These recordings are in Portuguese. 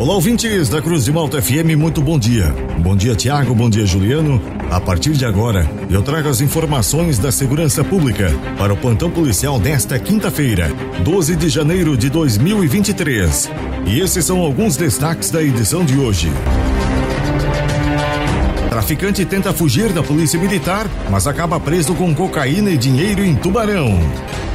Olá, ouvintes da Cruz de Malta FM, muito bom dia. Bom dia, Tiago, bom dia, Juliano. A partir de agora, eu trago as informações da segurança pública para o plantão policial desta quinta-feira, 12 de janeiro de 2023. E esses são alguns destaques da edição de hoje. Traficante tenta fugir da polícia militar, mas acaba preso com cocaína e dinheiro em Tubarão.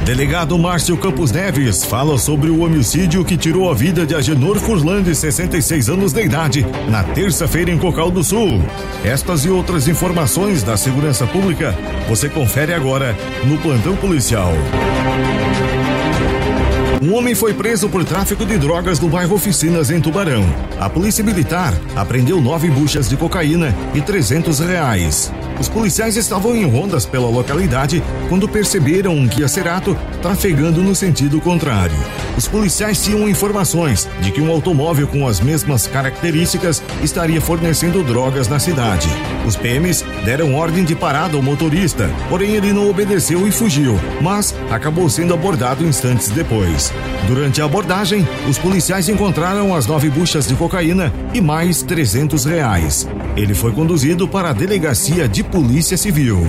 Delegado Márcio Campos Neves fala sobre o homicídio que tirou a vida de Agenor Furlan, de 66 anos de idade, na terça-feira em Cocal do Sul. Estas e outras informações da segurança pública você confere agora no Plantão Policial. Um homem foi preso por tráfico de drogas no bairro Oficinas, em Tubarão. A polícia militar apreendeu nove buchas de cocaína e trezentos reais. Os policiais estavam em rondas pela localidade quando perceberam um Kia Cerato trafegando no sentido contrário. Os policiais tinham informações de que um automóvel com as mesmas características estaria fornecendo drogas na cidade. Os PMs deram ordem de parada ao motorista, porém ele não obedeceu e fugiu, mas acabou sendo abordado instantes depois. Durante a abordagem, os policiais encontraram as nove buchas de cocaína e mais 300 reais. Ele foi conduzido para a delegacia de Polícia Civil.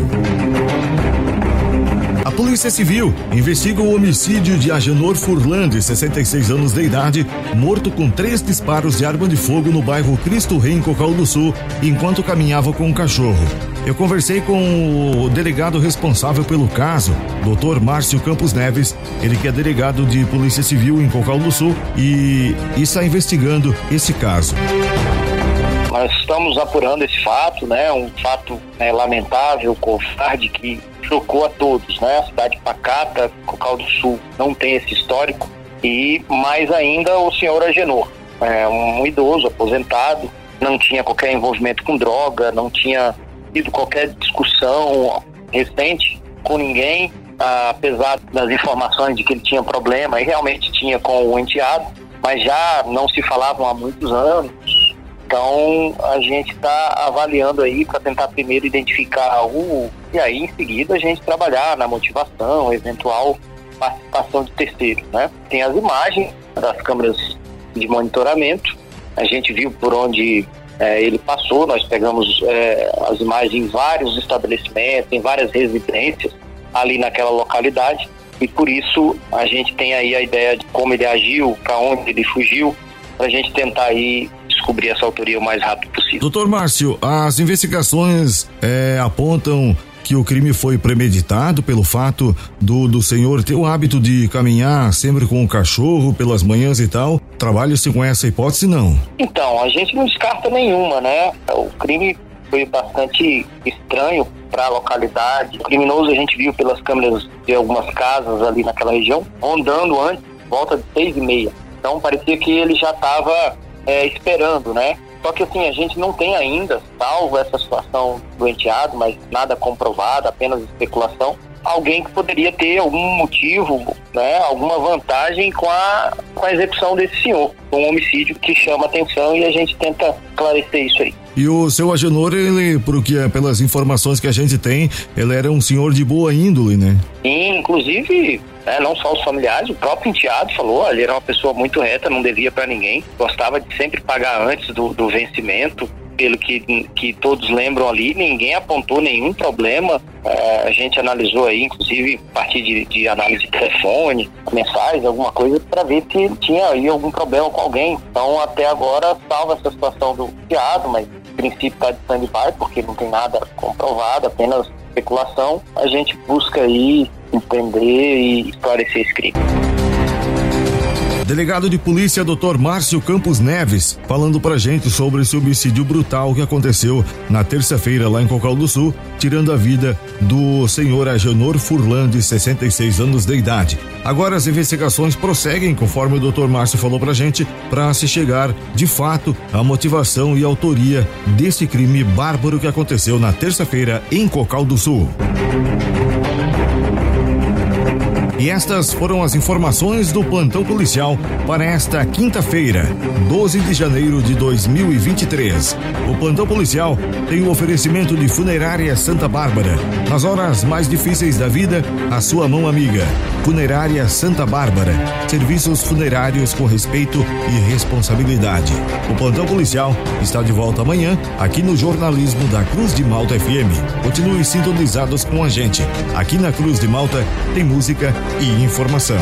Polícia Civil investiga o homicídio de Agenor Furlan, de 66 anos de idade, morto com três disparos de arma de fogo no bairro Cristo Rei, em Cocal do Sul, enquanto caminhava com um cachorro. Eu conversei com o delegado responsável pelo caso, Dr. Márcio Campos Neves, ele que é delegado de Polícia Civil em Cocal do Sul e está investigando esse caso. Nós estamos apurando esse fato, né? Um fato né, lamentável, covarde, que chocou a todos, né? A cidade pacata, Cocal do Sul, não tem esse histórico. E mais ainda o senhor Agenor, é um idoso aposentado, não tinha qualquer envolvimento com droga, não tinha tido qualquer discussão recente com ninguém, apesar das informações de que ele tinha problema, e realmente tinha com o enteado, mas já não se falavam há muitos anos. Então a gente está avaliando aí para tentar primeiro identificar o e aí em seguida a gente trabalhar na motivação, eventual participação de terceiros, né? Tem as imagens das câmeras de monitoramento, a gente viu por onde é, ele passou, nós pegamos é, as imagens em vários estabelecimentos, em várias residências ali naquela localidade. E por isso a gente tem aí a ideia de como ele agiu, para onde ele fugiu, para a gente tentar aí descobrir essa autoria o mais rápido possível. Doutor Márcio, as investigações é, apontam que o crime foi premeditado pelo fato do, do senhor ter o hábito de caminhar sempre com o cachorro pelas manhãs e tal. Trabalha-se com essa hipótese, não? Então, a gente não descarta nenhuma, né? O crime foi bastante estranho para a localidade. O criminoso a gente viu pelas câmeras de algumas casas ali naquela região, rondando antes, volta de seis e meia. Então parecia que ele já estava é, esperando, né? Só que assim, a gente não tem ainda, salvo essa situação do enteado, mas nada comprovado, apenas especulação, alguém que poderia ter algum motivo, né, alguma vantagem com a, com a execução desse senhor. Um homicídio que chama atenção e a gente tenta esclarecer isso aí. E o seu Agenor, ele, porque é pelas informações que a gente tem, ele era um senhor de boa índole, né? Sim, inclusive né, não só os familiares, o próprio enteado falou, ele era uma pessoa muito reta, não devia para ninguém, gostava de sempre pagar antes do, do vencimento, pelo que, que todos lembram ali, ninguém apontou nenhum problema. É, a gente analisou aí, inclusive, a partir de, de análise de telefone, mensagens, alguma coisa, para ver se tinha aí algum problema com alguém. Então, até agora, salva essa situação do enteado, mas princípio está de stand-by, porque não tem nada comprovado, apenas especulação. A gente busca aí entender e esclarecer esse crime. Delegado de polícia Dr. Márcio Campos Neves, falando pra gente sobre esse homicídio brutal que aconteceu na terça-feira lá em Cocal do Sul, tirando a vida do senhor Agenor Furlan, de 66 anos de idade. Agora as investigações prosseguem, conforme o Dr. Márcio falou pra gente, para se chegar de fato à motivação e autoria desse crime bárbaro que aconteceu na terça-feira em Cocal do Sul. E estas foram as informações do plantão policial para esta quinta-feira, 12 de janeiro de 2023. O plantão policial tem o oferecimento de Funerária Santa Bárbara. Nas horas mais difíceis da vida, a sua mão amiga. Funerária Santa Bárbara. Serviços funerários com respeito e responsabilidade. O plantão policial está de volta amanhã aqui no jornalismo da Cruz de Malta FM. Continue sintonizados com a gente. Aqui na Cruz de Malta tem música e informação.